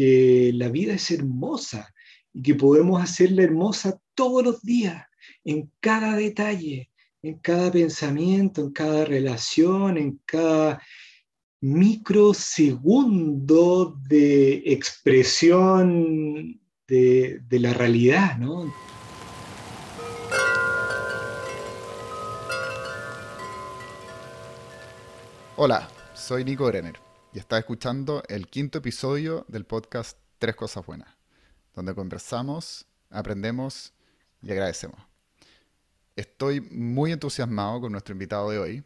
que la vida es hermosa y que podemos hacerla hermosa todos los días, en cada detalle, en cada pensamiento, en cada relación, en cada microsegundo de expresión de, la realidad, ¿no? Hola, soy Nico Brenner y estás escuchando el quinto episodio del podcast Tres Cosas Buenas, donde conversamos, aprendemos y agradecemos. Estoy muy entusiasmado con nuestro invitado de hoy.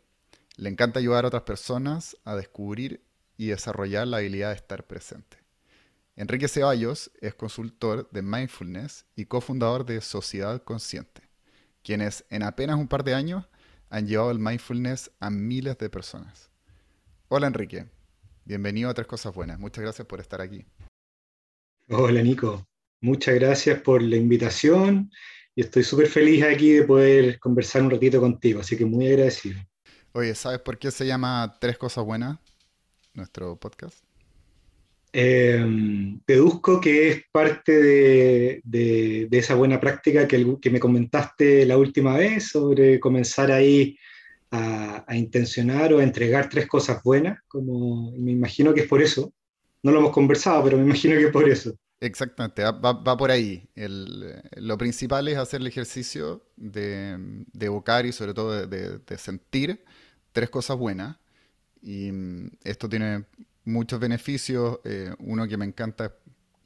Le encanta ayudar a otras personas a descubrir y desarrollar la habilidad de estar presente. Enrique Ceballos es consultor de mindfulness y cofundador de Sociedad Consciente, quienes en apenas un par de años han llevado el mindfulness a miles de personas. Hola Enrique, bienvenido a Tres Cosas Buenas. Muchas gracias por estar aquí. Hola Nico, muchas gracias por la invitación y estoy súper feliz aquí de poder conversar un ratito contigo, así que muy agradecido. Oye, ¿sabes por qué se llama Tres Cosas Buenas nuestro podcast? Eh, deduzco que es parte de, esa buena práctica que, que, me comentaste la última vez sobre comenzar ahí a, intencionar o a entregar tres cosas buenas, como me imagino que es por eso. No lo hemos conversado, pero me imagino que es por eso. Exactamente, va, por ahí. lo principal es hacer el ejercicio de, evocar y sobre todo de, sentir tres cosas buenas. Y mm, esto tiene muchos beneficios. Eh, uno que me encanta es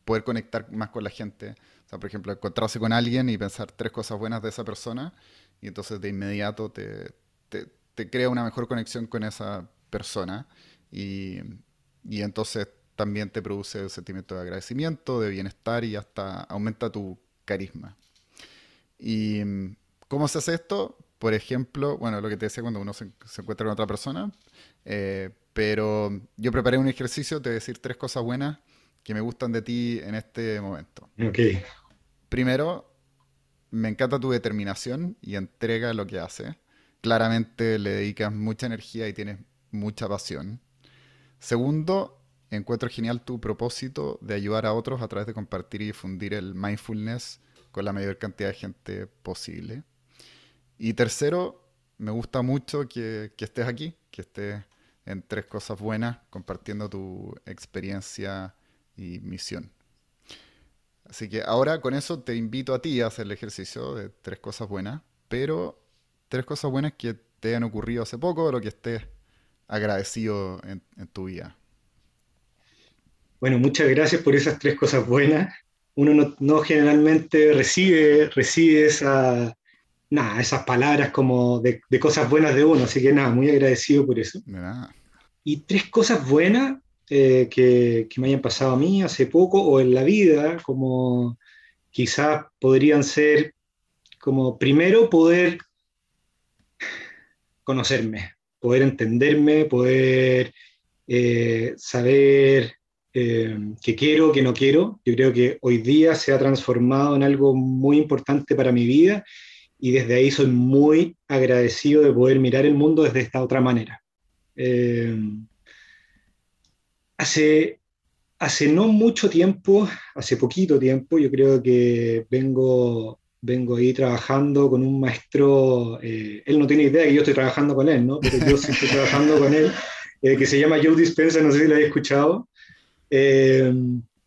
poder conectar más con la gente. O sea, por ejemplo, encontrarse con alguien y pensar tres cosas buenas de esa persona y entonces de inmediato te, te crea una mejor conexión con esa persona y, entonces también te produce un sentimiento de agradecimiento, de bienestar y hasta aumenta tu carisma. ¿Y cómo se hace esto? Por ejemplo, bueno, lo que te decía cuando uno se, encuentra con otra persona, eh, pero yo preparé un ejercicio, te voy a decir tres cosas buenas que me gustan de ti en este momento. Ok. Primero, me encanta tu determinación y entrega lo que haces claramente le dedicas mucha energía y tienes mucha pasión. Segundo, encuentro genial tu propósito de ayudar a otros a través de compartir y difundir el mindfulness con la mayor cantidad de gente posible. Y tercero, me gusta mucho que, estés aquí, que estés en Tres Cosas Buenas compartiendo tu experiencia y misión. Así que ahora con eso te invito a ti a hacer el ejercicio de Tres Cosas Buenas, pero tres cosas buenas que te han ocurrido hace poco o lo que estés agradecido en, tu vida. Bueno, muchas gracias por esas tres cosas buenas. Uno no, generalmente recibe, recibe esa, nada, esas palabras como de, cosas buenas de uno, así que nada, muy agradecido por eso. Y tres cosas buenas eh, que, que, me hayan pasado a mí hace poco o en la vida, como quizás podrían ser como primero poder conocerme, poder entenderme, poder eh, saber eh, qué quiero, qué no quiero. Yo creo que hoy día se ha transformado en algo muy importante para mi vida y desde ahí soy muy agradecido de poder mirar el mundo desde esta otra manera. Eh, hace, hace no mucho tiempo, hace poquito tiempo, yo creo que vengo vengo ahí trabajando con un maestro, eh, él no tiene idea que yo estoy trabajando con él, ¿no? Pero yo sí estoy trabajando con él, eh, que se llama Joe Dispensa, no sé si lo habéis escuchado. Eh,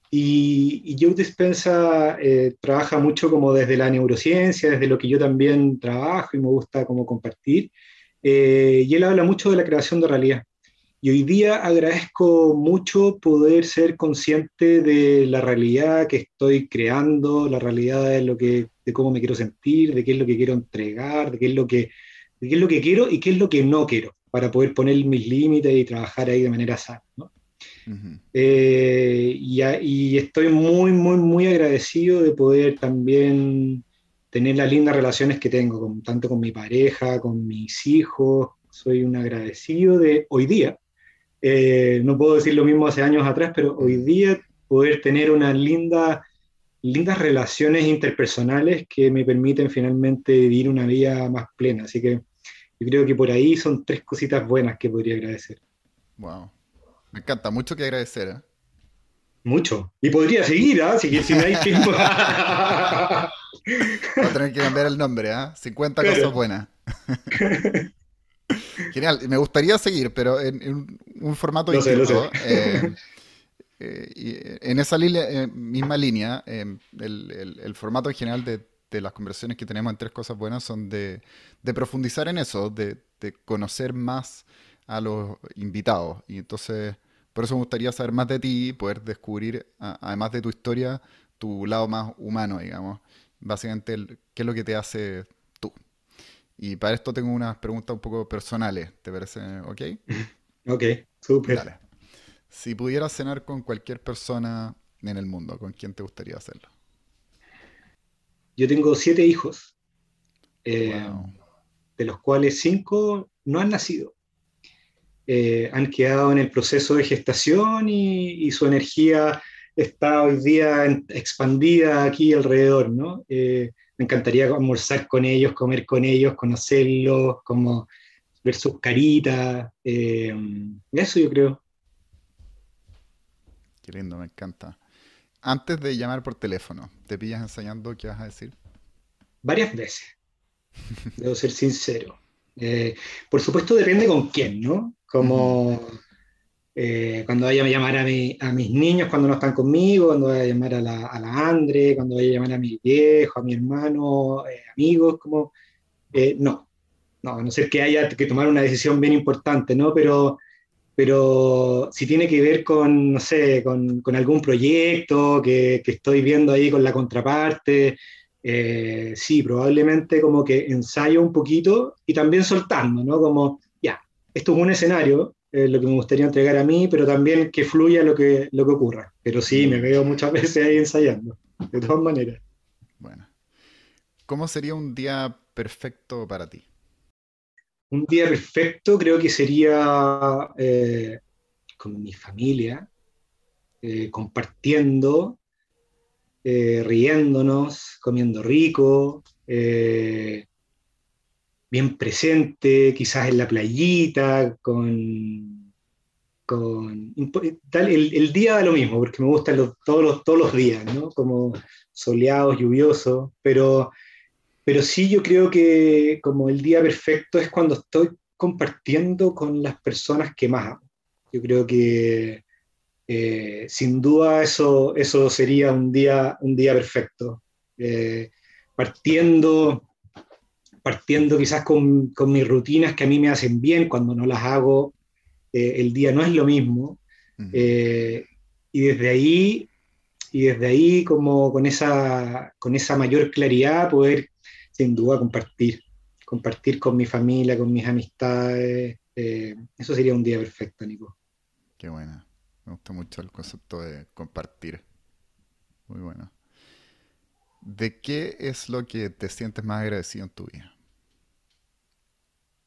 y, y, Joe Dispensa trabaja mucho como desde la neurociencia, desde lo que yo también trabajo y me gusta como compartir. y él habla mucho de la creación de realidad. Y hoy día agradezco mucho poder ser consciente de la realidad que estoy creando, la realidad de lo que, de cómo me quiero sentir, de qué es lo que quiero entregar, de qué es lo que, qué es lo que quiero y qué es lo que no quiero, para poder poner mis límites y trabajar ahí de manera sana. Eh, y, y, estoy muy, muy, muy agradecido de poder también tener las lindas relaciones que tengo, con, tanto con mi pareja, con mis hijos. Soy un agradecido de hoy día, eh, no puedo decir lo mismo hace años atrás, pero hoy día poder tener unas linda, lindas relaciones interpersonales que me permiten finalmente vivir una vida más plena. Así que yo creo que por ahí son tres cositas buenas que podría agradecer. Wow. Me encanta, mucho que agradecer. ¿eh? Mucho. Y podría seguir, ¿ah? Si, si no hay tiempo. Va a tener que cambiar el nombre, ¿ah? 50 cosas buenas. Genial. Me gustaría seguir, pero en, un formato distinto. Eh, eh, en esa eh, misma línea, el, formato en general de, las conversaciones que tenemos en Tres Cosas Buenas son de, profundizar en eso, de, de, conocer más a los invitados. Y entonces por eso me gustaría saber más de ti, poder descubrir, además de tu historia, tu lado más humano, digamos. Básicamente, qué es lo que te hace tú. Y para esto tengo unas preguntas un poco personales, ¿te parece ok? Ok, súper. Si pudieras cenar con cualquier persona en el mundo, ¿con quién te gustaría hacerlo? Yo tengo siete hijos, eh, de los cuales cinco no han nacido. Eh, han quedado en el proceso de gestación y, su energía está hoy día expandida aquí alrededor, ¿no? Eh, me encantaría almorzar con ellos, comer con ellos, conocerlos, como ver sus caritas, eso yo creo. Qué lindo, me encanta. Antes de llamar por teléfono, ¿te pillas ensayando qué vas a decir? Varias veces, debo ser sincero. por supuesto depende con quién, ¿no? como eh, cuando vaya a llamar a, a, mis niños cuando no están conmigo, cuando vaya a llamar a la, a la Andre, cuando vaya a llamar a mi viejo, a mi hermano, eh, amigos, como, eh, no, no, a no ser que haya que tomar una decisión bien importante, ¿no? Pero, pero si tiene que ver con, no sé, con, con algún proyecto que, que, estoy viendo ahí con la contraparte, sí, probablemente como que ensayo un poquito y también soltando, ¿no? Como esto es un escenario, eh, lo que me gustaría entregar a mí, pero también que fluya lo que, lo que ocurra. Pero sí, me veo muchas veces ahí ensayando, de todas maneras. Bueno. ¿Cómo sería un día perfecto para ti? Un día perfecto creo que sería eh, con mi familia, eh, compartiendo, riéndonos, comiendo rico, bien presente, quizás en la playita, con... con el, día da lo mismo, porque me gustan todos, los, todos los días, ¿no? Como soleados, lluviosos, pero, pero sí yo creo que como el día perfecto es cuando estoy compartiendo con las personas que más amo. Yo creo que eh, sin duda eso, eso sería un día, un día perfecto. Eh, partiendo partiendo quizás con, con, mis rutinas que a mí me hacen bien, cuando no las hago, eh, el día no es lo mismo. Y desde ahí, y desde ahí como con esa, con esa mayor claridad poder sin duda compartir, compartir con mi familia, con mis amistades. Eh, eso sería un día perfecto, Nico. Qué buena. Me gusta mucho el concepto de compartir. Muy bueno. ¿De qué es lo que te sientes más agradecido en tu vida?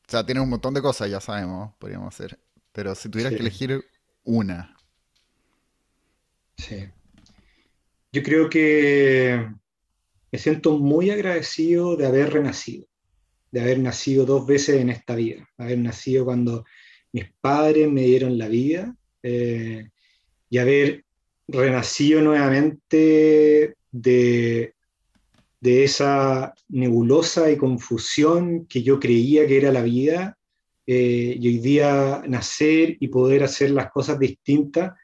O sea, tienes un montón de cosas, ya sabemos, podríamos hacer. Pero si tuvieras que elegir una. Sí. Yo creo que me siento muy agradecido de haber renacido, de haber nacido dos veces en esta vida, haber nacido cuando mis padres me dieron la vida eh, y haber renacido nuevamente de de esa nebulosa y confusión que yo creía que era la vida, eh, y hoy día nacer y poder hacer las cosas distintas,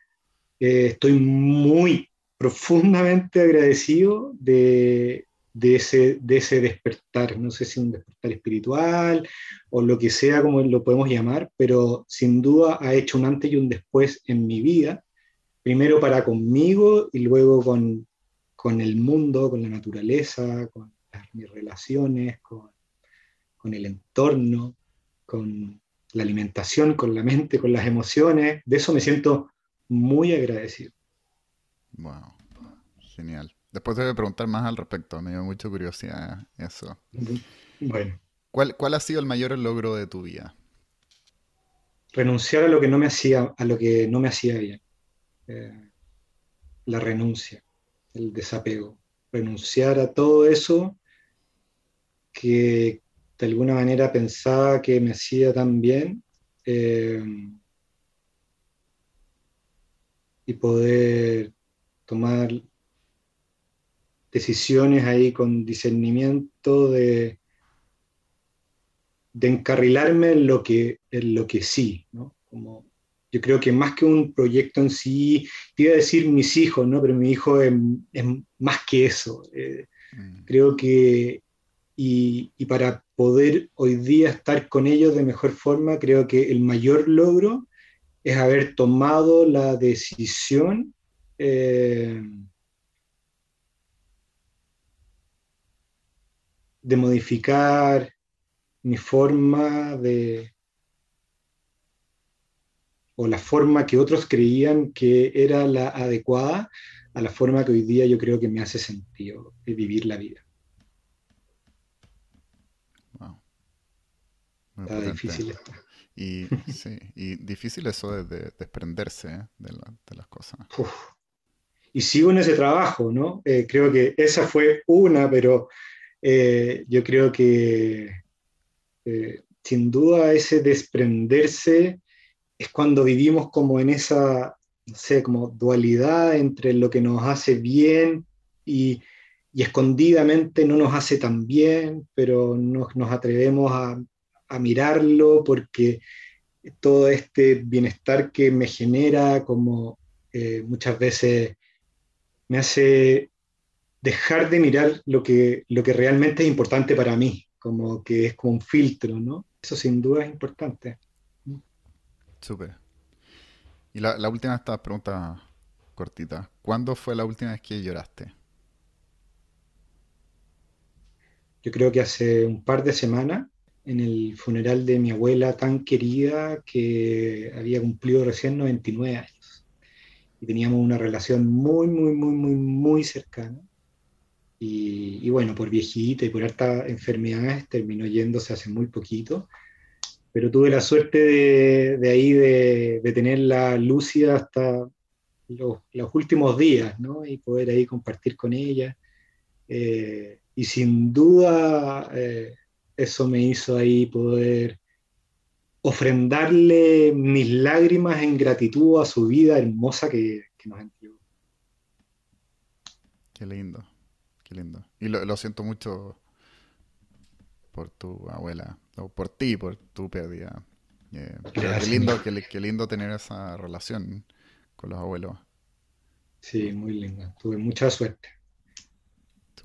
eh, estoy muy profundamente agradecido de, ese, de ese despertar, no sé si un despertar espiritual o lo que sea como lo podemos llamar, pero sin duda ha hecho un antes y un después en mi vida, primero para conmigo y luego con, con el mundo, con la naturaleza, con mis relaciones, con, el entorno, con la alimentación, con la mente, con las emociones. De eso me siento muy agradecido. Wow, genial. Después te voy a preguntar más al respecto, me dio mucha curiosidad eso. Bueno. ¿Cuál, ¿Cuál, ha sido el mayor logro de tu vida? Renunciar a lo que no me hacía, a lo que no me hacía bien. Eh, la renuncia el desapego, renunciar a todo eso que de alguna manera pensaba que me hacía tan bien eh, y poder tomar decisiones ahí con discernimiento de, de encarrilarme en lo que, en lo que sí, ¿no? Como, yo creo que más que un proyecto en sí, te iba a decir mis hijos, ¿no? Pero mi hijo es, más que eso. Eh, mm. Creo que, y, y, para poder hoy día estar con ellos de mejor forma, creo que el mayor logro es haber tomado la decisión eh, de modificar mi forma de, o la forma que otros creían que era la adecuada a la forma que hoy día yo creo que me hace sentido de vivir la vida. Wow. Está difícil esto. Y, sí, y difícil eso de, desprenderse ¿eh? de, las cosas. Y sigo en ese trabajo, ¿no? Eh, creo que esa fue una, pero eh, yo creo que sin duda ese desprenderse es cuando vivimos como en esa, no sé, como dualidad entre lo que nos hace bien y, y escondidamente no nos hace tan bien, pero nos, nos atrevemos a, a mirarlo porque todo este bienestar que me genera, como eh, muchas veces me hace dejar de mirar lo que, lo que realmente es importante para mí, como que es como un filtro, ¿no? Eso sin duda es importante. Súper. Y la, la última esta pregunta cortita. ¿Cuándo fue la última vez que lloraste? Yo creo que hace un par de semanas en el funeral de mi abuela tan querida que había cumplido recién 99 años. Y teníamos una relación muy, muy, muy, muy, muy cercana. Y, bueno, por viejita y por hartas enfermedades terminó yéndose hace muy poquito. Pero tuve la suerte de, de ahí de, de, tenerla lúcida hasta los, los, últimos días, ¿no? Y poder ahí compartir con ella. Eh, y sin duda... Eh, eso me hizo ahí poder ofrendarle mis lágrimas en gratitud a su vida hermosa que, nos entregó. Qué lindo, qué lindo. Y lo, siento mucho por tu abuela, o por ti, por tu pérdida. Eh, qué, lindo, qué, lindo tener esa relación con los abuelos. Sí, muy linda. Tuve mucha suerte.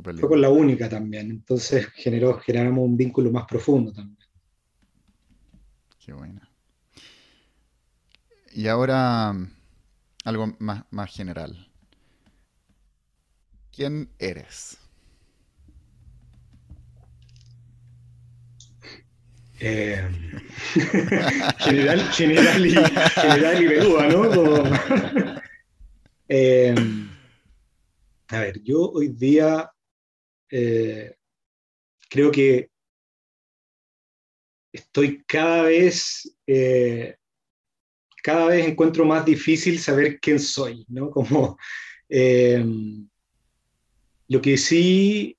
Fue con la única también, entonces generó, generamos un vínculo más profundo también. Qué buena. Y ahora algo más, más general. ¿Quién eres? Eh, general, general, y, general y ¿no? Eh, a ver, yo hoy día eh, creo que estoy cada vez, eh, cada vez encuentro más difícil saber quién soy, ¿no? Como eh, lo que sí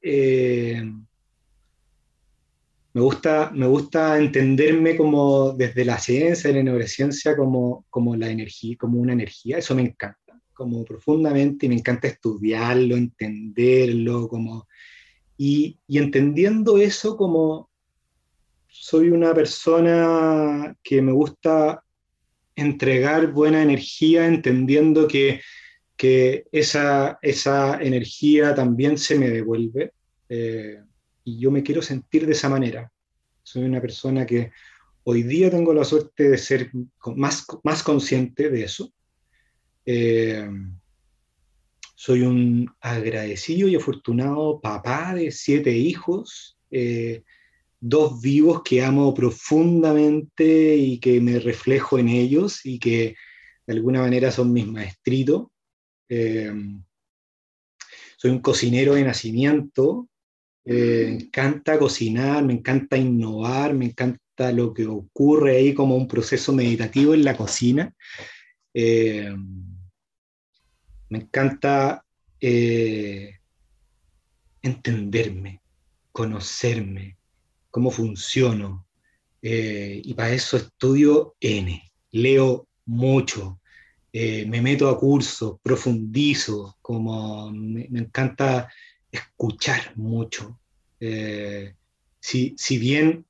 me gusta, me gusta entenderme como desde la ciencia, de la neurociencia, como, como la energía, como una energía, eso me encanta como profundamente y me encanta estudiarlo, entenderlo, como y, entendiendo eso como soy una persona que me gusta entregar buena energía, entendiendo que, esa, esa, energía también se me devuelve. Eh, y yo me quiero sentir de esa manera. Soy una persona que hoy día tengo la suerte de ser más, más consciente de eso. Eh, soy un agradecido y afortunado papá de siete hijos, eh, dos vivos que amo profundamente y que me reflejo en ellos y que de alguna manera son mis maestritos. Eh, soy un cocinero de nacimiento, eh, me encanta cocinar, me encanta innovar, me encanta lo que ocurre ahí como un proceso meditativo en la cocina. Me encanta eh, entenderme, conocerme, cómo funciono. Eh, y para eso estudio N, leo mucho, eh, me meto a cursos, profundizo, como me, encanta escuchar mucho. Eh, si, si, bien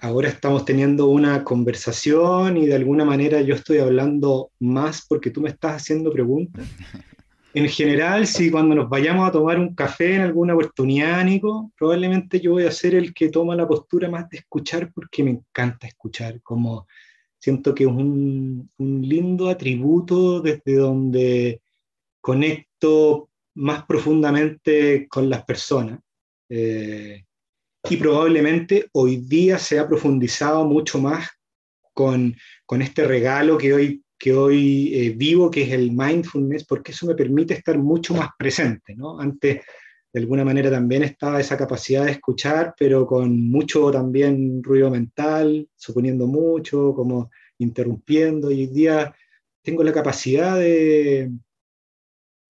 ahora estamos teniendo una conversación y de alguna manera yo estoy hablando más porque tú me estás haciendo preguntas. En general, si cuando nos vayamos a tomar un café en alguna oportunidad, Nico, probablemente yo voy a ser el que toma la postura más de escuchar porque me encanta escuchar, como siento que es un, un lindo atributo desde donde conecto más profundamente con las personas. Eh, y probablemente hoy día se ha profundizado mucho más con, con este regalo que hoy, que hoy eh, vivo, que es el mindfulness, porque eso me permite estar mucho más presente. ¿no? Antes, de alguna manera, también estaba esa capacidad de escuchar, pero con mucho también ruido mental, suponiendo mucho, como interrumpiendo, y hoy día tengo la capacidad de,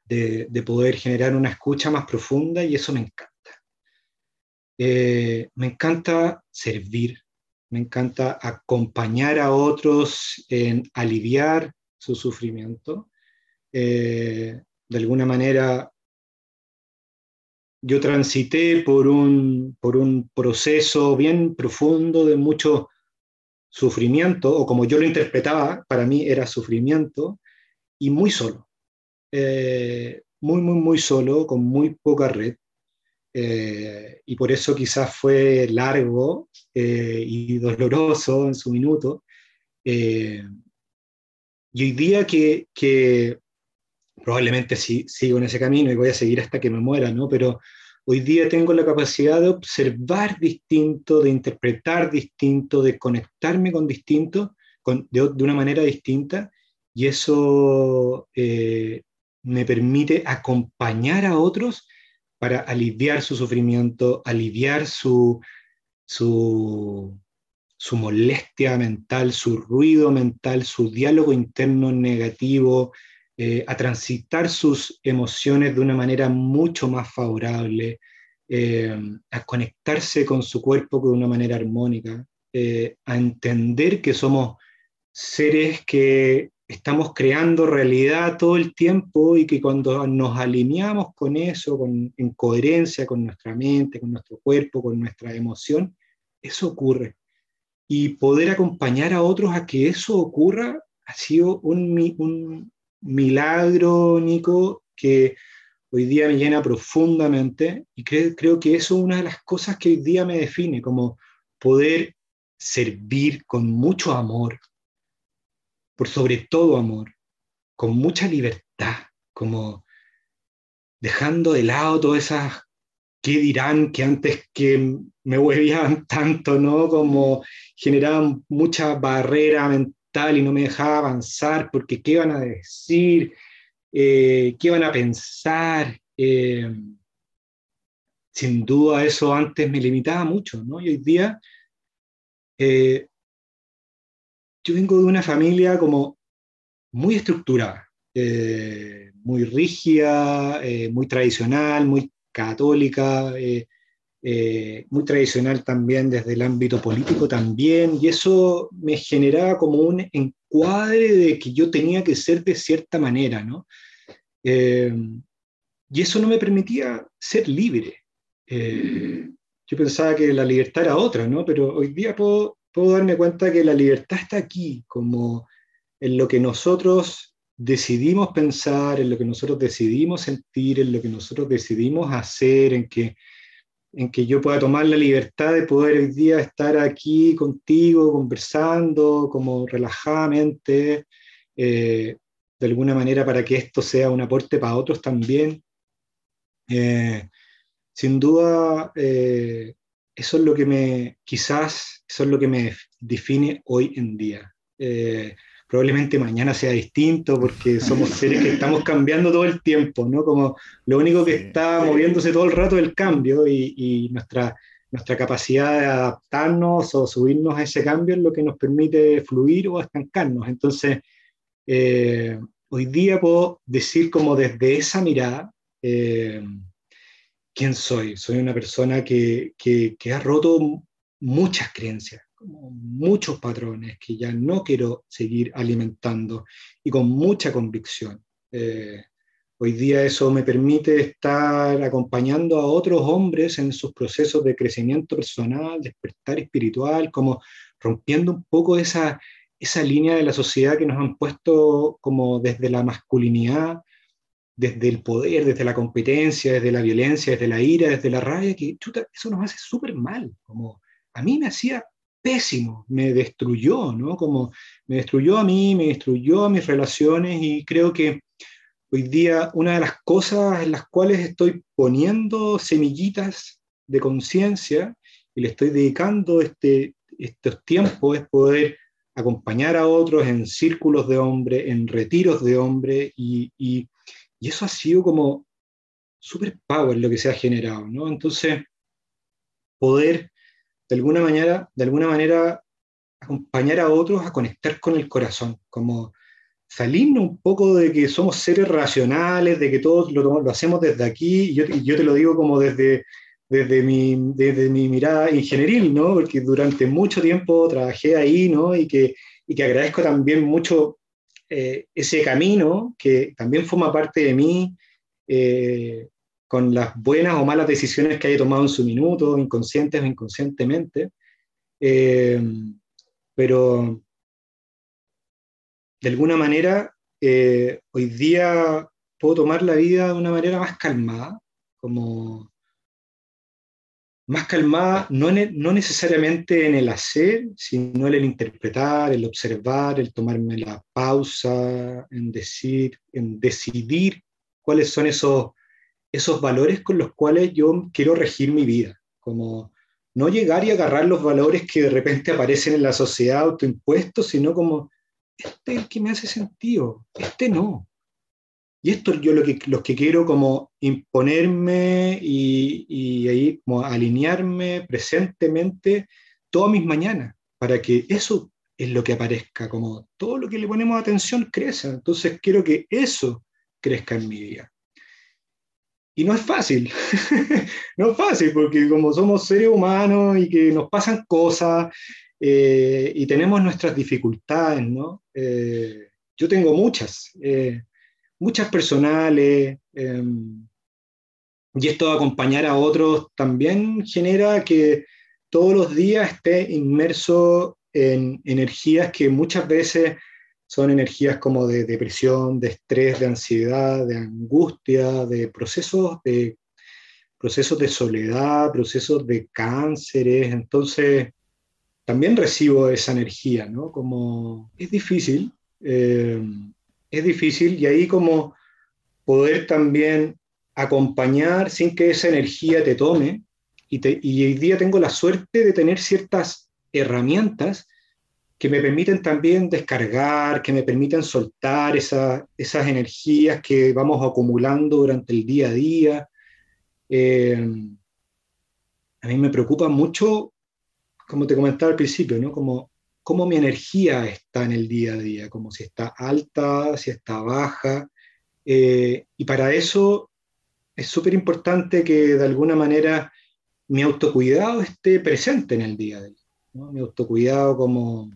de, de poder generar una escucha más profunda y eso me encanta. Eh, me encanta servir, me encanta acompañar a otros en aliviar su sufrimiento. Eh, de alguna manera, yo transité por un, por un proceso bien profundo de mucho sufrimiento, o como yo lo interpretaba, para mí era sufrimiento, y muy solo, eh, muy, muy, muy solo, con muy poca red. Eh, y por eso quizás fue largo eh, y doloroso en su minuto. Eh, y hoy día que, que probablemente sí, sigo en ese camino y voy a seguir hasta que me muera, ¿no? Pero hoy día tengo la capacidad de observar distinto, de interpretar distinto, de conectarme con distinto, con, de, de, una manera distinta, y eso me permite acompañar a otros para aliviar su sufrimiento, aliviar su, su, molestia mental, su ruido mental, su diálogo interno negativo, eh, a transitar sus emociones de una manera mucho más favorable, eh, a conectarse con su cuerpo de una manera armónica, eh, a entender que somos seres que estamos creando realidad todo el tiempo y que cuando nos alineamos con eso, con, en coherencia con nuestra mente, con nuestro cuerpo, con nuestra emoción, eso ocurre. Y poder acompañar a otros a que eso ocurra ha sido un, milagro, Nico, que hoy día me llena profundamente y creo, creo que eso es una de las cosas que hoy día me define, como poder servir con mucho amor, por sobre todo amor, con mucha libertad, como dejando de lado todas esas qué dirán que antes que me huevían tanto, ¿no? Como generaban mucha barrera mental y no me dejaba avanzar porque qué van a decir, eh, qué van a pensar. Eh, sin duda eso antes me limitaba mucho, ¿no? Y hoy día eh, yo vengo de una familia como muy estructurada, eh, muy rígida, eh, muy tradicional, muy católica, eh, muy tradicional también desde el ámbito político también, y eso me generaba como un encuadre de que yo tenía que ser de cierta manera, ¿no? y eso no me permitía ser libre. yo pensaba que la libertad era otra, ¿no? Pero hoy día puedo puedo darme cuenta que la libertad está aquí, como en lo que nosotros decidimos pensar, en lo que nosotros decidimos sentir, en lo que nosotros decidimos hacer, en que, en que yo pueda tomar la libertad de poder hoy día estar aquí contigo, conversando, como relajadamente, eh, de alguna manera para que esto sea un aporte para otros también. Eh, sin duda, eh, eso es lo que me, quizás, eso es lo que me define hoy en día. Eh, probablemente mañana sea distinto porque somos seres que estamos cambiando todo el tiempo, ¿no? Como lo único que está moviéndose todo el rato es el cambio y, nuestra, nuestra capacidad de adaptarnos o subirnos a ese cambio es lo que nos permite fluir o estancarnos. Entonces, eh, hoy día puedo decir como desde esa mirada, eh, quién soy. Soy una persona que, que, ha roto muchas creencias, muchos patrones que ya no quiero seguir alimentando y con mucha convicción. Eh, hoy día eso me permite estar acompañando a otros hombres en sus procesos de crecimiento personal, despertar espiritual, como rompiendo un poco esa, esa línea de la sociedad que nos han puesto como desde la masculinidad, desde el poder, desde la competencia, desde la violencia, desde la ira, desde la rabia, que chuta, eso nos hace súper mal. Como a mí me hacía pésimo, me destruyó, ¿no? Como me destruyó a mí, me destruyó a mis relaciones y creo que hoy día una de las cosas en las cuales estoy poniendo semillitas de conciencia y le estoy dedicando este, estos tiempos es poder acompañar a otros en círculos de hombres, en retiros de hombres y, y, y, eso ha sido como super power lo que se ha generado, ¿no? Entonces, poder de alguna manera, de alguna manera acompañar a otros a conectar con el corazón, como salirnos un poco de que somos seres racionales, de que todos lo, hacemos desde aquí, y yo, yo, te lo digo como desde, desde, mi, desde mi mirada ingenieril, ¿no? porque durante mucho tiempo trabajé ahí ¿no? y, que, y que agradezco también mucho eh, ese camino que también forma parte de mí, eh, con las buenas o malas decisiones que haya tomado en su minuto, inconscientes o inconscientemente. Eh, pero de alguna manera, hoy día puedo tomar la vida de una manera más calmada, como más calmada, no, no necesariamente en el hacer, sino en el interpretar, el observar, el tomarme la pausa, en decir, en decidir cuáles son esos esos valores con los cuales yo quiero regir mi vida, como no llegar y agarrar los valores que de repente aparecen en la sociedad autoimpuestos, sino como, este es el que me hace sentido, este no. Y esto yo lo que, los que quiero como imponerme y, ahí alinearme presentemente todas mis mañanas, para que eso es lo que aparezca, como todo lo que le ponemos atención crece. Entonces quiero que eso crezca en mi vida. Y no es fácil, no es fácil porque como somos seres humanos y que nos pasan cosas eh, y tenemos nuestras dificultades, ¿no? Eh, yo tengo muchas, eh, muchas personales, em, y esto de acompañar a otros también genera que todos los días esté inmerso en energías que muchas veces son energías como de depresión, de estrés, de ansiedad, de angustia, de procesos de, procesos de soledad, procesos de cánceres. Entonces, también recibo esa energía, ¿no? Como es difícil, eh, es difícil y ahí como poder también acompañar sin que esa energía te tome. Y, te, y hoy día tengo la suerte de tener ciertas herramientas que me permiten también descargar, que me permiten soltar esa, esas energías que vamos acumulando durante el día a día. Eh, a mí me preocupa mucho, como te comentaba al principio, ¿no? como cómo mi energía está en el día a día, como si está alta, si está baja. Eh, y para eso es súper importante que de alguna manera mi autocuidado esté presente en el día a día. ¿no? Mi autocuidado como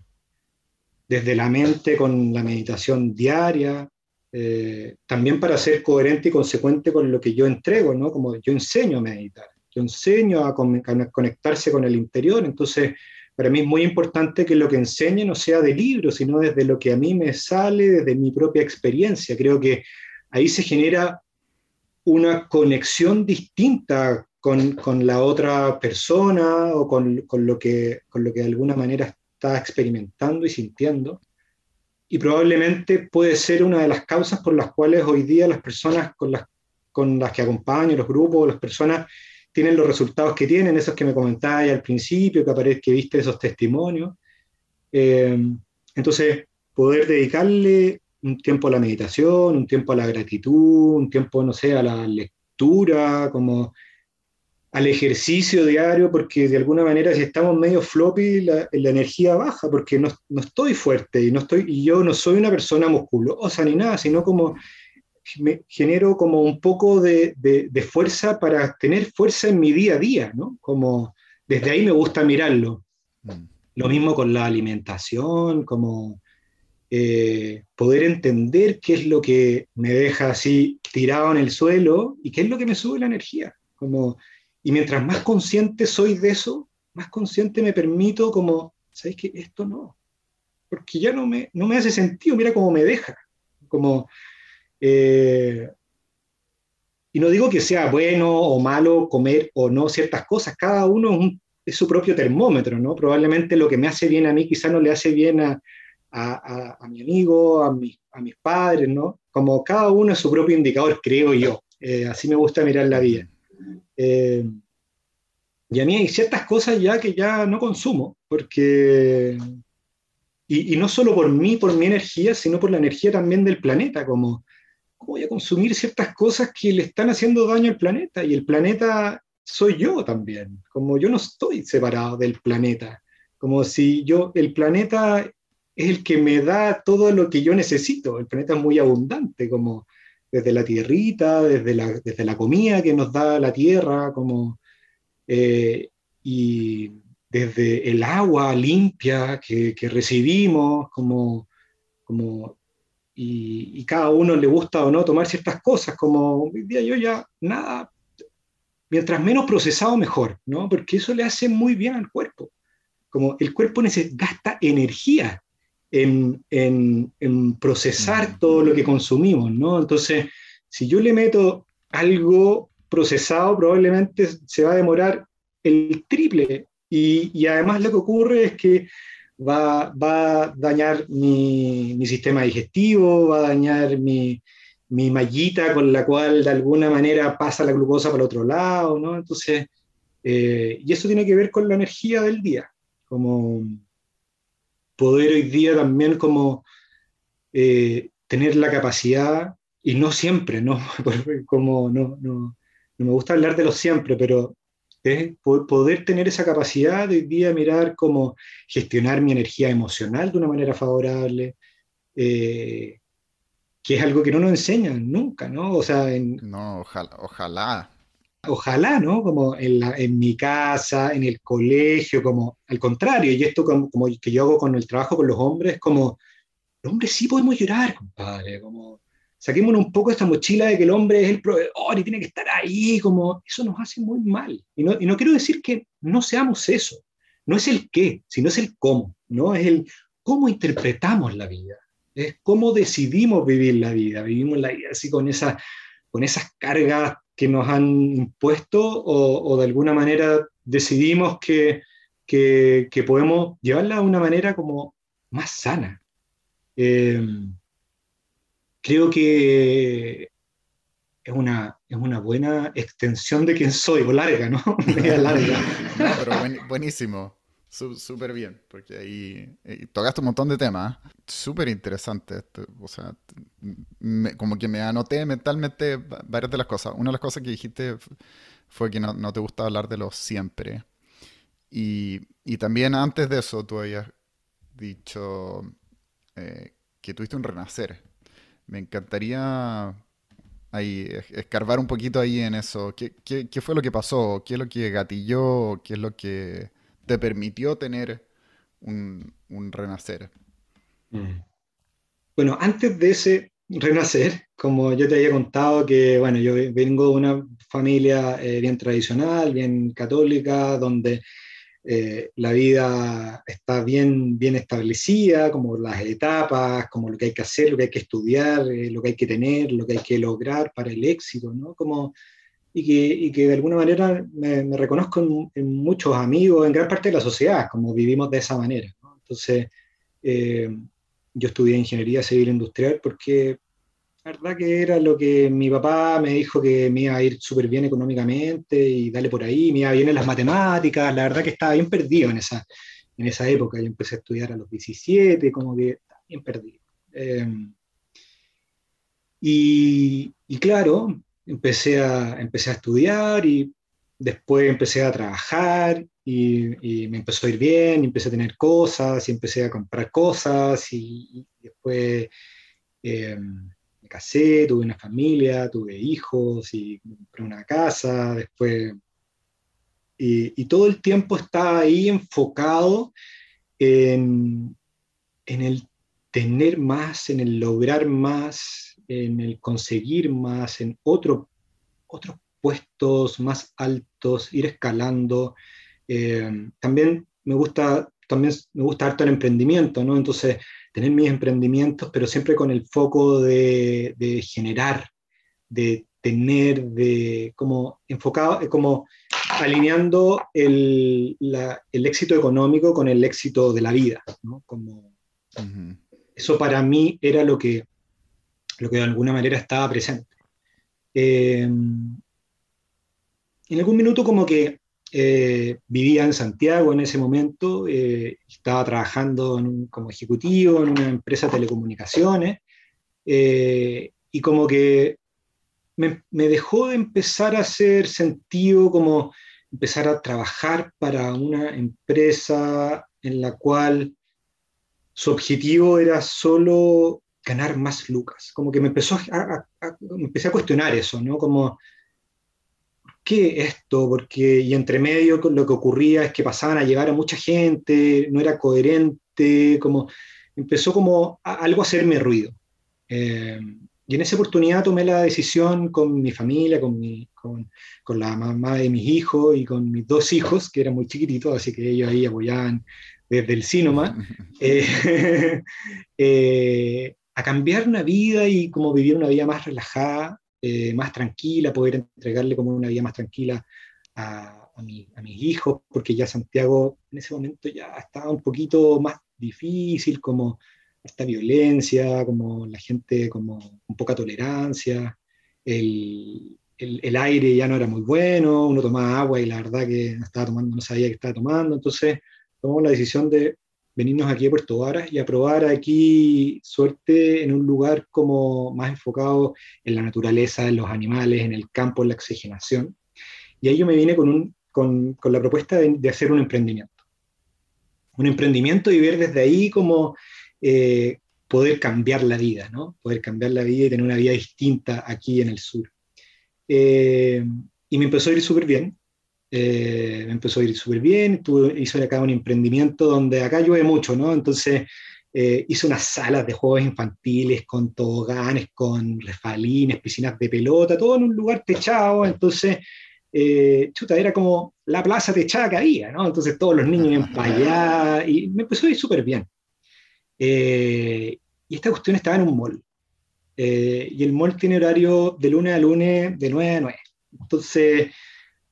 desde la mente con la meditación diaria, eh, también para ser coherente y consecuente con lo que yo entrego, ¿no? Como yo enseño a meditar, yo enseño a, conectarse con el interior, entonces para mí es muy importante que lo que enseñe no sea de libro, sino desde lo que a mí me sale, desde mi propia experiencia. Creo que ahí se genera una conexión distinta con, con la otra persona o con, con, lo que, con lo que de alguna manera está experimentando y sintiendo. Y probablemente puede ser una de las causas por las cuales hoy día las personas con las, con las que acompaño, los grupos, las personas, tienen los resultados que tienen, esos que me comentabas al principio, que, aparece, que viste esos testimonios. Eh, entonces, poder dedicarle un tiempo a la meditación, un tiempo a la gratitud, un tiempo, no sé, a la lectura, como al ejercicio diario, porque de alguna manera si estamos medio floppy, la, energía baja, porque no, no, estoy fuerte y, no estoy, y yo no soy una persona musculosa ni nada, sino como me genero como un poco de, de, de, fuerza para tener fuerza en mi día a día, ¿no? Como desde ahí me gusta mirarlo. Mm. Lo mismo con la alimentación, como eh, poder entender qué es lo que me deja así tirado en el suelo y qué es lo que me sube la energía. Como, y mientras más consciente soy de eso, más consciente me permito como, ¿sabes qué? Esto no. Porque ya no me, no me hace sentido, mira cómo me deja. Como, eh, y no digo que sea bueno o malo comer o no ciertas cosas, cada uno es, es su propio termómetro, ¿no? Probablemente lo que me hace bien a mí quizá no le hace bien a, a, mi amigo, a, a mis padres, ¿no? Como cada uno es su propio indicador, creo yo. Eh, así me gusta mirar la vida. Eh, y a mí hay ciertas cosas ya que ya no consumo, porque... Y, no solo por mí, por mi energía, sino por la energía también del planeta, como voy a consumir ciertas cosas que le están haciendo daño al planeta, y el planeta soy yo también, como yo no estoy separado del planeta, como si yo, el planeta es el que me da todo lo que yo necesito. El planeta es muy abundante, como desde la tierrita, desde la, desde la comida que nos da la tierra, como, eh, y desde el agua limpia que, que recibimos, como, como y, y, cada uno le gusta o no tomar ciertas cosas, como hoy día yo ya nada, mientras menos procesado mejor, ¿no? Porque eso le hace muy bien al cuerpo. Como el cuerpo gasta energía en, procesar mm. todo lo que consumimos, ¿no? Entonces, si yo le meto algo procesado, probablemente se va a demorar el triple. Y, además lo que ocurre es que va, a dañar mi, sistema digestivo, va a dañar mi, mallita con la cual de alguna manera pasa la glucosa para el otro lado, ¿no? Entonces, eh, y eso tiene que ver con la energía del día, como poder hoy día también como eh, tener la capacidad, y no siempre, ¿no? como no, no, no, me gusta hablar de lo siempre, pero es poder tener esa capacidad de hoy día mirar cómo gestionar mi energía emocional de una manera favorable, eh, que es algo que no nos enseñan nunca, ¿no? O sea, no, ojalá, ojalá, ojalá, ¿no? Como en, la, en, mi casa, en el colegio, como al contrario, y esto como, como, que yo hago con el trabajo con los hombres, como, los hombres sí podemos llorar, compadre, como, saquémonos un poco esta mochila de que el hombre es el proveedor y tiene que estar ahí, como, eso nos hace muy mal. Y no, y no quiero decir que no seamos eso, no es el qué, sino es el cómo, ¿no? Es el cómo interpretamos la vida, es cómo decidimos vivir la vida, vivimos la vida así con, esa, con esas cargas que nos han impuesto o, de alguna manera decidimos que, que, podemos llevarla de una manera como más sana. Eh, creo que es una, es una buena extensión de quién soy, o larga, ¿no? larga. no, pero buenísimo. Súper bien, porque ahí eh, tocaste un montón de temas. Súper interesante. O sea, como que me anoté mentalmente varias de las cosas. Una de las cosas que dijiste fue que no, te gusta hablar de lo siempre. Y, también antes de eso tú habías dicho eh, que tuviste un renacer. Me encantaría ahí escarbar un poquito ahí en eso. ¿Qué, qué, qué fue lo que pasó? ¿Qué es lo que gatilló? ¿Qué es lo que te permitió tener un, renacer? Mm. Bueno, antes de ese renacer, como yo te había contado, que bueno, yo vengo de una familia eh, bien tradicional, bien católica, donde eh, la vida está bien, bien establecida, como las etapas, como lo que hay que hacer, lo que hay que estudiar, eh, lo que hay que tener, lo que hay que lograr para el éxito, ¿no? Como y que, y que de alguna manera me, reconozco en, muchos amigos, en gran parte de la sociedad, como vivimos de esa manera. Entonces, eh, yo estudié ingeniería civil industrial porque la verdad que era lo que mi papá me dijo que me iba a ir súper bien económicamente y dale por ahí, me iba bien en las matemáticas, la verdad que estaba bien perdido en esa, en esa época, yo empecé a estudiar a los 17, como que bien perdido. Eh, y, y, claro, empecé a, empecé a estudiar y después empecé a trabajar y, me empezó a ir bien, y empecé a tener cosas y empecé a comprar cosas y, después eh, me casé, tuve una familia, tuve hijos y compré una casa, después... Y, todo el tiempo estaba ahí enfocado en, en el tener más, en el lograr más, en el conseguir más, en otro, otros puestos más altos, ir escalando. Eh, también me gusta, también me gusta harto el emprendimiento, ¿no? Entonces, tener mis emprendimientos, pero siempre con el foco de, de generar, de tener, de como enfocado, eh, como alineando el, el, éxito económico con el éxito de la vida, ¿no? Como, eso para mí era lo que, lo que de alguna manera estaba presente. Eh, en algún minuto como que eh, vivía en Santiago en ese momento, eh, estaba trabajando como ejecutivo en una empresa de telecomunicaciones y como que me, dejó de empezar a hacer sentido como empezar a trabajar para una empresa en la cual su objetivo era solo ganar más lucas. Como que me empezó a, empecé a cuestionar eso, ¿no? Como, ¿qué esto? Porque, y entre medio lo que ocurría es que pasaban a llevar a mucha gente, no era coherente, como, empezó como algo a hacerme ruido. Eh, y en esa oportunidad tomé la decisión con mi familia, con, mi, con, con, la mamá de mis hijos y con mis dos hijos, que eran muy chiquititos, así que ellos ahí apoyaban desde el Sinoma, eh, eh, a cambiar una vida y como vivir una vida más relajada, eh, más tranquila, poder entregarle como una vida más tranquila a, a, mis hijos, porque ya Santiago en ese momento ya estaba un poquito más difícil, como esta violencia, como la gente como con poca tolerancia, el, el, el, aire ya no era muy bueno, uno tomaba agua y la verdad que estaba tomando, no sabía que estaba tomando, entonces tomamos la decisión de venirnos aquí a Puerto Varas y a probar aquí suerte en un lugar como más enfocado en la naturaleza, en los animales, en el campo, en la oxigenación. Y ahí yo me vine con, un, con, con la propuesta de, de, hacer un emprendimiento. Un emprendimiento y ver desde ahí como eh, poder cambiar la vida, ¿no? Poder cambiar la vida y tener una vida distinta aquí en el sur. Eh, y me empezó a ir súper bien. Eh, me empezó a ir súper bien, tuve, hice acá un emprendimiento donde acá llueve mucho, ¿no? Entonces eh, hice unas salas de juegos infantiles con toboganes, con refalines, piscinas de pelota, todo en un lugar techado, entonces, eh, chuta, era como la plaza techada que había, ¿no? Entonces todos los niños iban para allá y me empezó a ir súper bien. y esta cuestión estaba en un mall. y el mall tiene horario de lunes a lunes de 9 a 9. Entonces,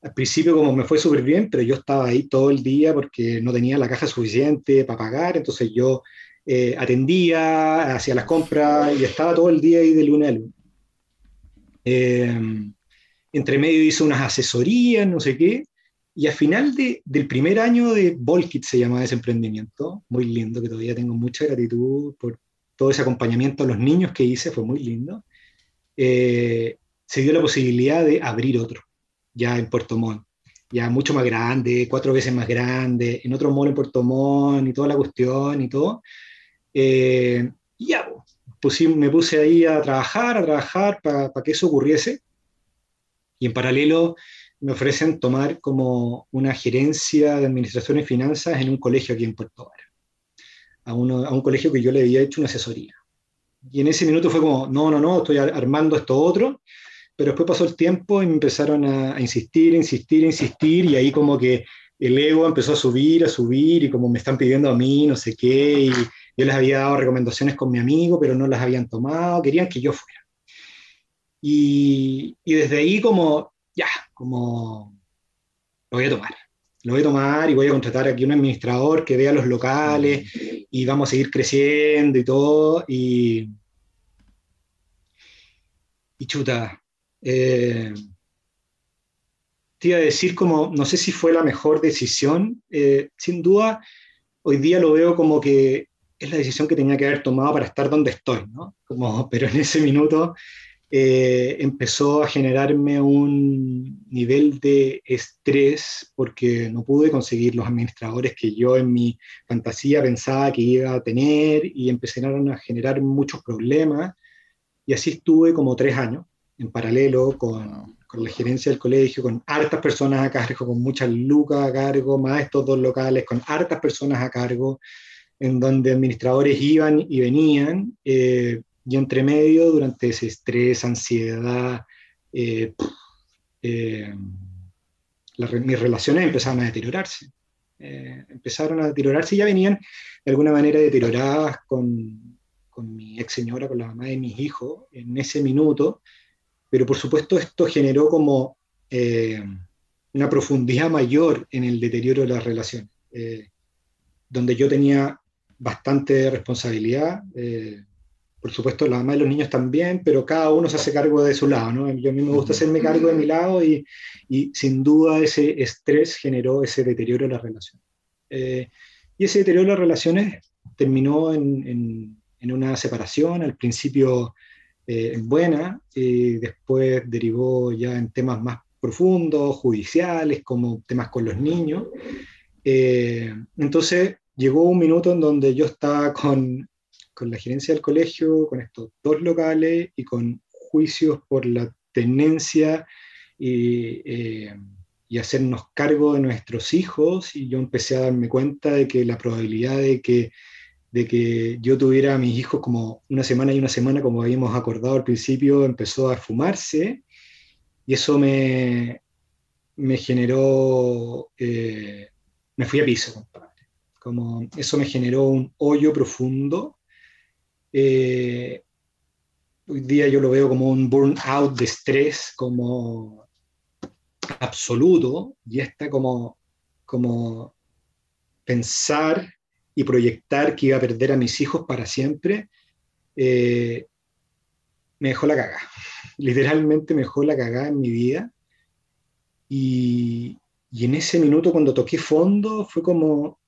al principio como me fue súper bien, pero yo estaba ahí todo el día porque no tenía la caja suficiente para pagar, entonces yo eh, atendía, hacía las compras y estaba todo el día ahí de lunes a lunes. Eh, entre medio hice unas asesorías, no sé qué, y al final de, del primer año de Volkit se llamaba ese emprendimiento, muy lindo, que todavía tengo mucha gratitud por todo ese acompañamiento a los niños que hice, fue muy lindo, eh, se dio la posibilidad de abrir otro ya en Puerto Montt, ya mucho más grande, cuatro veces más grande, en otro mall en Puerto Montt y toda la cuestión y todo. Eh, y ya, pues, me puse ahí a trabajar, a trabajar para que eso ocurriese. Y en paralelo me ofrecen tomar como una gerencia de administración y finanzas en un colegio aquí en Puerto Vara, a, a un colegio que yo le había hecho una asesoría. Y en ese minuto fue como, no, no, no, estoy armando esto otro, pero después pasó el tiempo y me empezaron a, insistir, insistir, insistir, y ahí como que el ego empezó a subir, a subir, y como me están pidiendo a mí, no sé qué, y yo les había dado recomendaciones con mi amigo, pero no las habían tomado, querían que yo fuera. Y, y desde ahí como, ya, como, lo voy a tomar. Lo voy a tomar y voy a contratar aquí un administrador que vea los locales y vamos a seguir creciendo y todo. Y, y chuta, eh, te iba a decir como, no sé si fue la mejor decisión, eh, sin duda, hoy día lo veo como que es la decisión que tenía que haber tomado para estar donde estoy, ¿no? Como, pero en ese minuto eh, empezó a generarme un nivel de estrés porque no pude conseguir los administradores que yo en mi fantasía pensaba que iba a tener y empezaron a generar muchos problemas. Y así estuve como tres años en paralelo con, con, la gerencia del colegio, con hartas personas a cargo, con muchas lucas a cargo, más estos dos locales, con hartas personas a cargo, en donde administradores iban y venían, eh, y entre medio, durante ese estrés, ansiedad, eh, eh, mis relaciones empezaron a deteriorarse. empezaron a deteriorarse y ya venían de alguna manera deterioradas con, con mi ex señora, con la mamá de mis hijos, en ese minuto, pero por supuesto esto generó como una profundidad mayor en el deterioro de las relaciones, donde yo tenía bastante responsabilidad. Eh, por supuesto, la mamá y los niños también, pero cada uno se hace cargo de su lado, ¿no? Yo a mí me gusta hacerme cargo de mi lado y, y sin duda ese estrés generó ese deterioro de las relaciones. Eh, y ese deterioro de las relaciones terminó en, en, una separación, al principio eh, buena, y después derivó ya en temas más profundos, judiciales, como temas con los niños. entonces, llegó un minuto en donde yo estaba con, con la gerencia del colegio, con estos dos locales y con juicios por la tenencia y, eh, y, hacernos cargo de nuestros hijos y yo empecé a darme cuenta de que la probabilidad de que, de que yo tuviera a mis hijos como una semana y una semana, como habíamos acordado al principio, empezó a fumarse y eso me, me generó, eh, me fui a piso, compadre como eso me generó un hoyo profundo. Eh, hoy día yo lo veo como un burnout de estrés, como absoluto, y está como, como pensar y proyectar que iba a perder a mis hijos para siempre, eh, me dejó la cagada. Literalmente me dejó la cagada en mi vida. Y, y en ese minuto cuando toqué fondo fue como,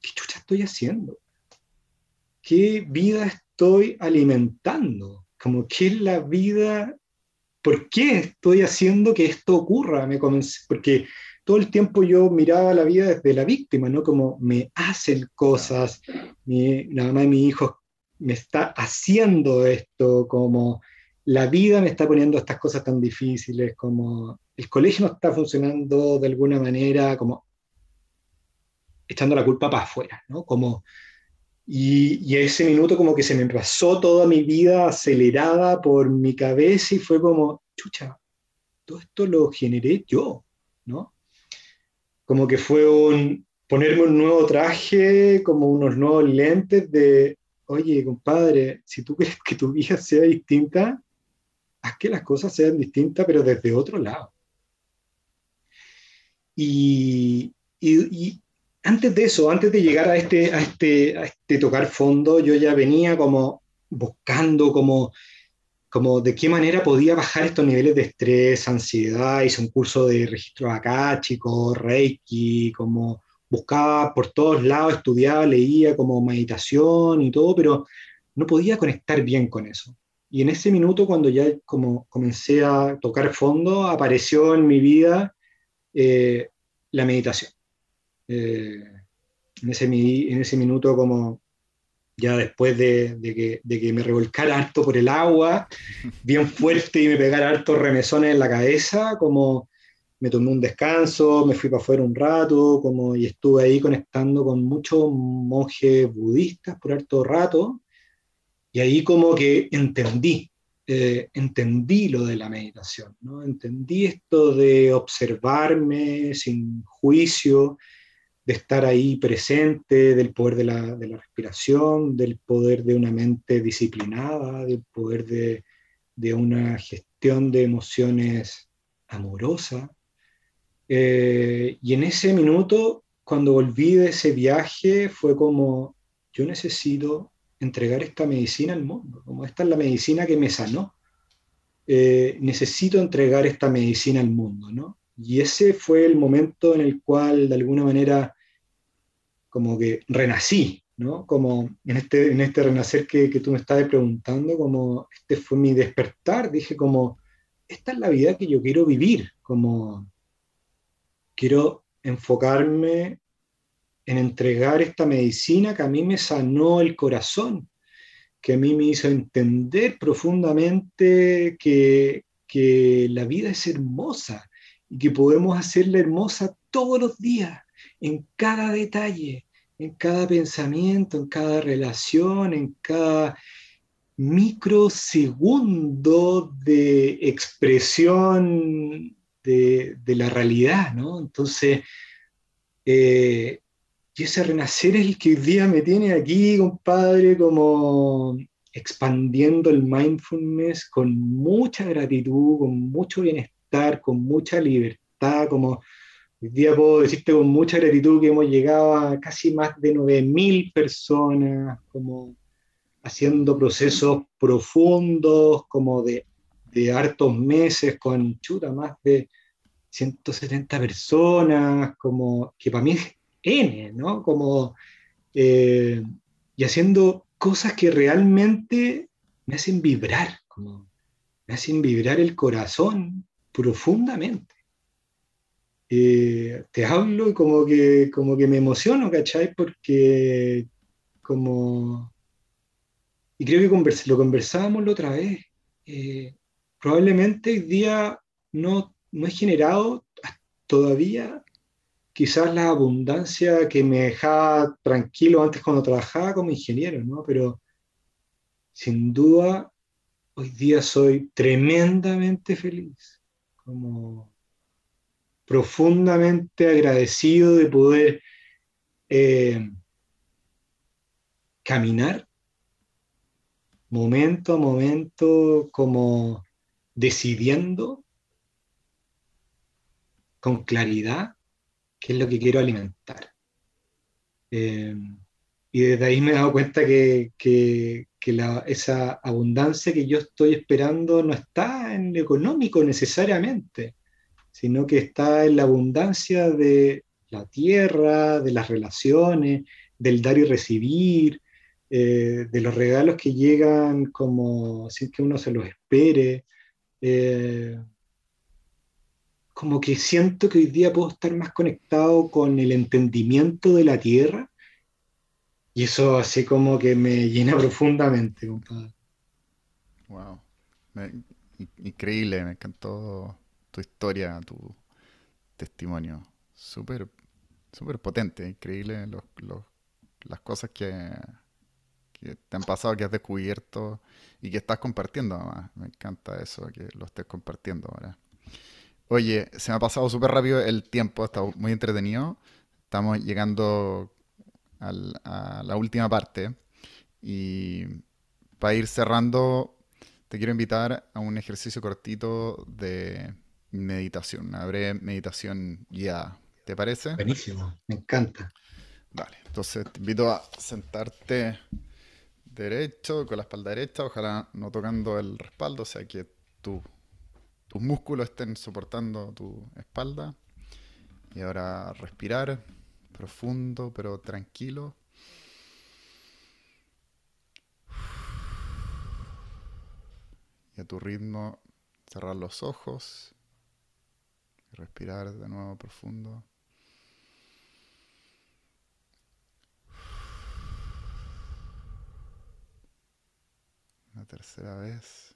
¿qué chucha estoy haciendo? ¿Qué vida estoy alimentando? Como, ¿qué es la vida? ¿Por qué estoy haciendo que esto ocurra? Me porque todo el tiempo yo miraba la vida desde la víctima, ¿no? Como me hacen cosas, mi, la mamá de mi hijo me está haciendo esto, como la vida me está poniendo estas cosas tan difíciles, como el colegio no está funcionando de alguna manera, como echando la culpa para afuera, ¿no? Como, y, y, ese minuto como que se me pasó toda mi vida acelerada por mi cabeza y fue como, chucha, todo esto lo generé yo, ¿no? Como que fue un ponerme un nuevo traje, como unos nuevos lentes de, oye, compadre, si tú quieres que tu vida sea distinta, haz que las cosas sean distintas, pero desde otro lado. Y, y, antes de eso, antes de llegar a este, a este, a este tocar fondo, yo ya venía como buscando como, como de qué manera podía bajar estos niveles de estrés, ansiedad, hice un curso de registro chico, reiki, como buscaba por todos lados, estudiaba, leía como meditación y todo, pero no podía conectar bien con eso. Y en ese minuto, cuando ya como comencé a tocar fondo, apareció en mi vida eh, la meditación. Eh, en, ese, en ese minuto como ya después de, que, de, que, me revolcara harto por el agua, bien fuerte y me pegara harto remesones en la cabeza, como me tomé un descanso, me fui para afuera un rato, como, y estuve ahí conectando con muchos monjes budistas por harto rato, y ahí como que entendí, eh, entendí lo de la meditación, ¿no? entendí esto de observarme sin juicio, de estar ahí presente, del poder de la, de la, respiración, del poder de una mente disciplinada, del poder de, de una gestión de emociones amorosa. Eh, y en ese minuto, cuando volví de ese viaje, fue como, yo necesito entregar esta medicina al mundo, como esta es la medicina que me sanó. Eh, necesito entregar esta medicina al mundo, ¿no? Y ese fue el momento en el cual, de alguna manera, como que renací, ¿no? Como en este, en este renacer que, que tú me estabas preguntando, como este fue mi despertar, dije como, esta es la vida que yo quiero vivir, como quiero enfocarme en entregar esta medicina que a mí me sanó el corazón, que a mí me hizo entender profundamente que, que la vida es hermosa y que podemos hacerla hermosa todos los días, en cada detalle, en cada pensamiento, en cada relación, en cada microsegundo de expresión de, la realidad, ¿no? Entonces, eh, y ese renacer es el que hoy día me tiene aquí, compadre, como expandiendo el mindfulness con mucha gratitud, con mucho bienestar, con mucha libertad, como hoy día puedo decirte con mucha gratitud que hemos llegado a casi más de 9.000 personas, como haciendo procesos profundos, como de, de hartos meses, con chuta, más de 170 personas, como que para mí es N, ¿no? Como, eh, y haciendo cosas que realmente me hacen vibrar, como me hacen vibrar el corazón profundamente. Eh, te hablo y como que, como que me emociono, ¿cachai? Porque como y creo que lo conversábamos la otra vez. Eh, probablemente hoy día no, no he generado todavía quizás la abundancia que me dejaba tranquilo antes cuando trabajaba como ingeniero, ¿no? Pero sin duda hoy día soy tremendamente feliz, como profundamente agradecido de poder eh, caminar momento a momento como decidiendo con claridad qué es lo que quiero alimentar. Eh, y desde ahí me he dado cuenta que, esa abundancia que yo estoy esperando no está en lo económico necesariamente, sino que está en la abundancia de la tierra, de las relaciones, del dar y recibir, eh, de los regalos que llegan como sin que uno se los espere. Eh, como que siento que hoy día puedo estar más conectado con el entendimiento de la tierra y eso así como que me llena profundamente, compadre. Wow. increíble, me encantó tu historia, tu testimonio. Súper, súper potente, increíble las cosas que, te han pasado, que has descubierto y que estás compartiendo además. Me encanta eso, que lo estés compartiendo ahora. Oye, se me ha pasado súper rápido el tiempo, estado muy entretenido. Estamos llegando a la última parte y para ir cerrando, te quiero invitar a un ejercicio cortito de meditación, una breve meditación guiada. ¿Te parece? Buenísimo, me encanta. Vale, entonces te invito a sentarte derecho, con la espalda derecha, ojalá no tocando el respaldo, o sea que tus músculos estén soportando tu espalda. Y ahora respirar profundo pero tranquilo. Y a tu ritmo cerrar los ojos respirar de nuevo profundo. Una tercera vez.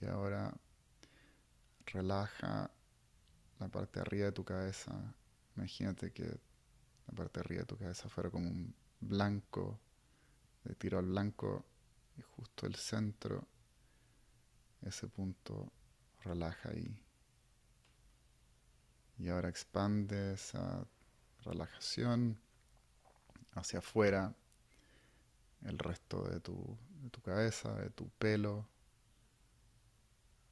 Y ahora relaja la parte de arriba de tu cabeza. Imagínate que la parte de arriba de tu cabeza fuera como un blanco, de tiro al blanco, y justo el centro, ese punto, relaja ahí. Y ahora expande esa relajación hacia afuera, el resto de tu, de tu cabeza, de tu pelo.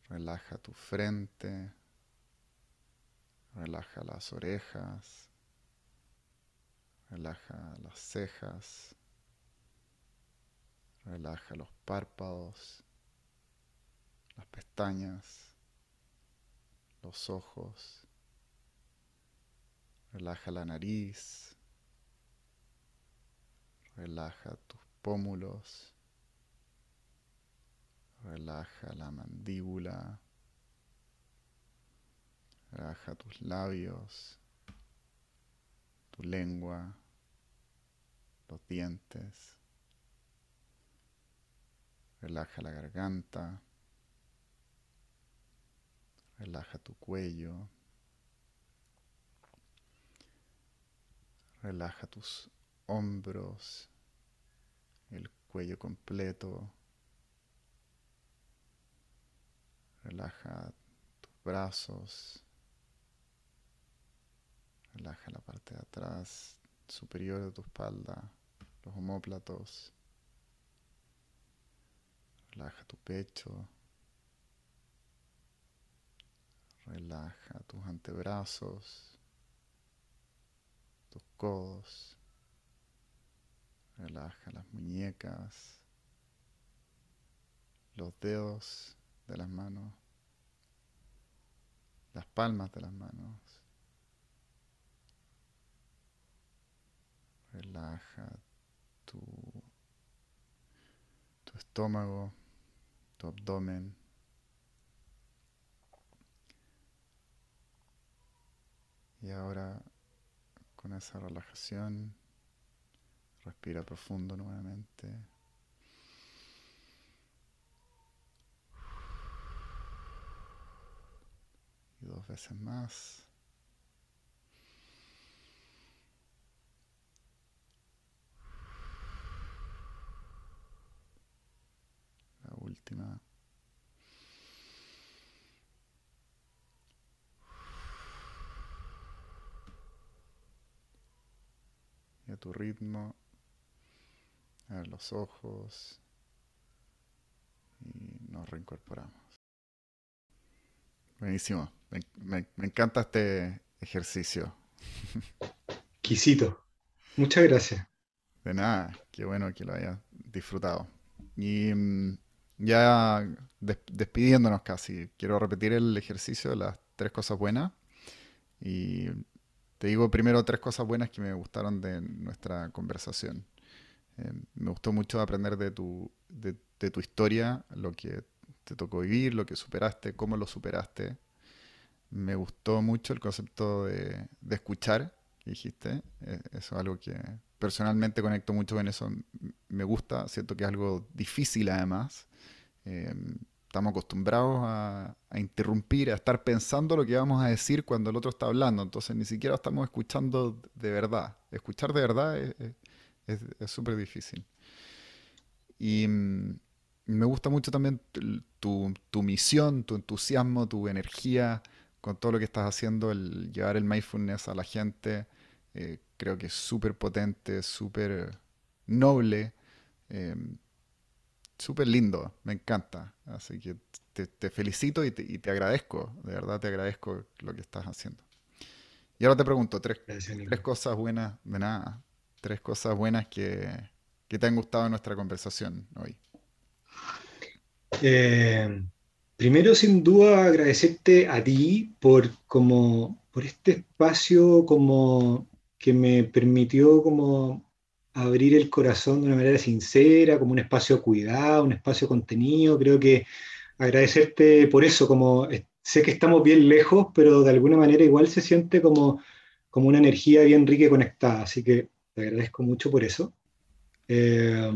Relaja tu frente, relaja las orejas, relaja las cejas, relaja los párpados, las pestañas, los ojos. Relaja la nariz. Relaja tus pómulos. Relaja la mandíbula. Relaja tus labios, tu lengua, los dientes. Relaja la garganta. Relaja tu cuello. Relaja tus hombros, el cuello completo. Relaja tus brazos. Relaja la parte de atrás, superior de tu espalda, los homóplatos. Relaja tu pecho. Relaja tus antebrazos, tus codos. Relaja las muñecas, los dedos de las manos, las palmas de las manos. Relaja tu, tu estómago, tu abdomen. Y ahora con esa relajación Respira profundo nuevamente. Y dos veces más. Última. Y a tu ritmo a los ojos y nos reincorporamos. Buenísimo, me, encanta este ejercicio. Quisito, muchas gracias. De nada, qué bueno que lo hayas disfrutado. Y ya despidiéndonos casi, quiero repetir el ejercicio de las tres cosas buenas. Y te digo primero tres cosas buenas que me gustaron de nuestra conversación. Eh, me gustó mucho aprender de tu, de, tu historia, lo que te tocó vivir, lo que superaste, cómo lo superaste. Me gustó mucho el concepto de, escuchar, que dijiste. Eh, eso es algo que personalmente conecto mucho con eso. Me gusta, siento que es algo difícil además. Eh, estamos acostumbrados a, interrumpir, a estar pensando lo que vamos a decir cuando el otro está hablando. Entonces ni siquiera estamos escuchando de verdad. Escuchar de verdad es, es súper difícil. Y mm, me gusta mucho también tu, tu, misión, tu entusiasmo, tu energía con todo lo que estás haciendo, el llevar el mindfulness a la gente. Eh, creo que es súper potente, súper noble, em, súper lindo, me encanta. Así que te, felicito y te, y te, agradezco, de verdad te agradezco lo que estás haciendo. Y ahora te pregunto, tres, tres cosas buenas de nada, tres cosas buenas que, te han gustado en nuestra conversación hoy. Eh, primero, sin duda, agradecerte a ti por, como, por este espacio como que me permitió como abrir el corazón de una manera sincera, como un espacio cuidado, un espacio contenido. Creo que agradecerte por eso, como sé que estamos bien lejos, pero de alguna manera igual se siente como, como una energía bien rica y conectada. Así que te agradezco mucho por eso. Eh,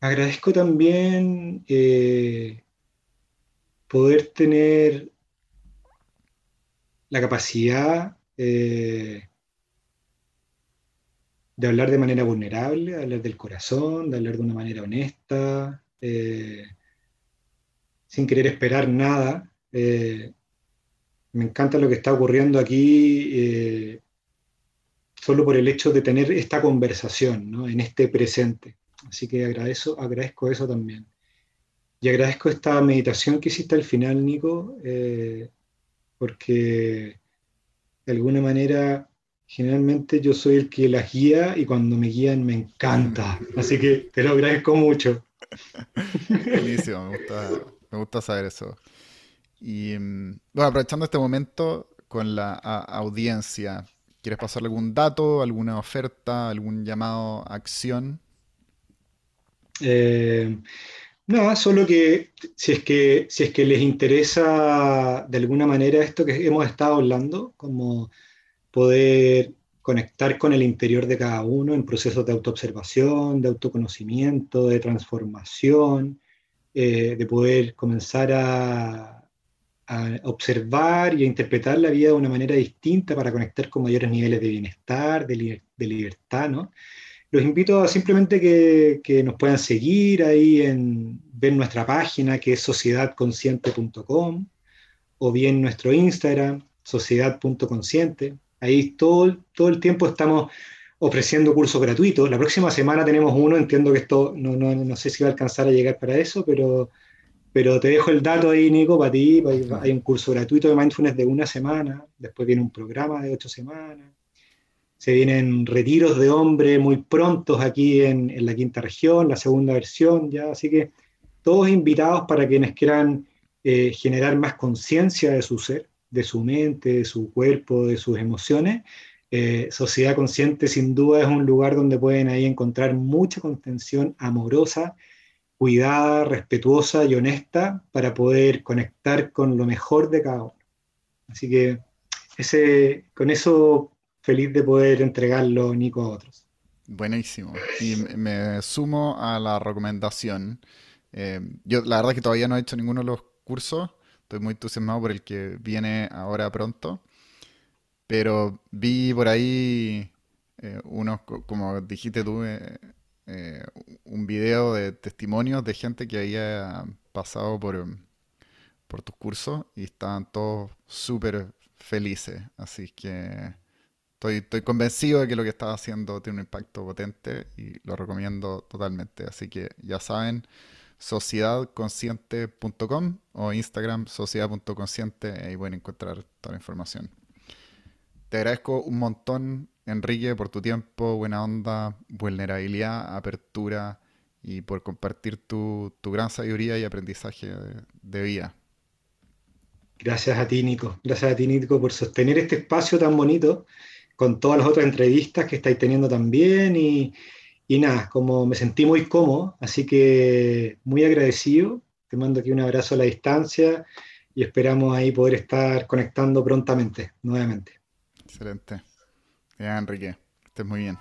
agradezco también eh, poder tener la capacidad eh, de hablar de manera vulnerable, de hablar del corazón, de hablar de una manera honesta, sin querer esperar nada. me encanta lo que está ocurriendo aquí solo por el hecho de tener esta conversación ¿no? en este presente. Así que agradezco, agradezco eso también. Y agradezco esta meditación que hiciste al final, Nico, eh, porque de alguna manera generalmente yo soy el que las guía y cuando me guían me encanta. Así que te lo agradezco mucho. Buenísimo, me gusta, me gusta saber eso. Y mm, bueno, aprovechando este momento con la audiencia, ¿Quieres pasar algún dato, alguna oferta, algún llamado a acción? Eh, nada, solo que si es que si es que les interesa de alguna manera esto que hemos estado hablando, como poder conectar con el interior de cada uno en procesos de autoobservación, de autoconocimiento, de transformación, eh, de poder comenzar a, observar y a interpretar la vida de una manera distinta para conectar con mayores niveles de bienestar, de, libertad, ¿no? Los invito a simplemente que, que, nos puedan seguir ahí en ver nuestra página que es sociedadconsciente.com o bien nuestro Instagram, sociedad.consciente. Ahí todo, todo el tiempo estamos ofreciendo cursos gratuitos. La próxima semana tenemos uno, entiendo que esto no, no, no, sé si va a alcanzar a llegar para eso, pero, pero te dejo el dato ahí, Nico, para ti. Hay un curso gratuito de mindfulness de una semana, después viene un programa de ocho semanas. Se vienen retiros de hombre muy prontos aquí en, en la quinta región, la segunda versión ya, así que todos invitados para quienes quieran eh, generar más conciencia de su ser, de su mente, de su cuerpo, de sus emociones. Eh, Sociedad Consciente sin duda es un lugar donde pueden ahí encontrar mucha contención amorosa, cuidada, respetuosa y honesta para poder conectar con lo mejor de cada uno. Así que ese, con eso feliz de poder entregarlo, Nico, a otros. Buenísimo. Y me sumo a la recomendación. Eh, yo la verdad que todavía no he hecho ninguno de los curso. Estoy muy entusiasmado por el que viene ahora pronto. Pero vi por ahí eh, unos, como dijiste tú, eh, eh, un video de testimonios de gente que había pasado por, por tus cursos y estaban todos súper felices. Así que estoy, estoy convencido de que lo que estás haciendo tiene un impacto potente y lo recomiendo totalmente. Así que ya saben sociedadconsciente.com o Instagram sociedad.consciente, ahí pueden encontrar toda la información. Te agradezco un montón, Enrique, por tu tiempo, buena onda, vulnerabilidad, apertura y por compartir tu, gran sabiduría y aprendizaje de, de vida. Gracias a ti, Nico. Gracias a ti, Nico, por sostener este espacio tan bonito con todas las otras entrevistas que estáis teniendo también y, y nada, como me sentí muy cómodo, así que muy agradecido. Te mando aquí un abrazo a la distancia y esperamos ahí poder estar conectando prontamente, nuevamente. Excelente. Ya, Enrique, estés muy bien.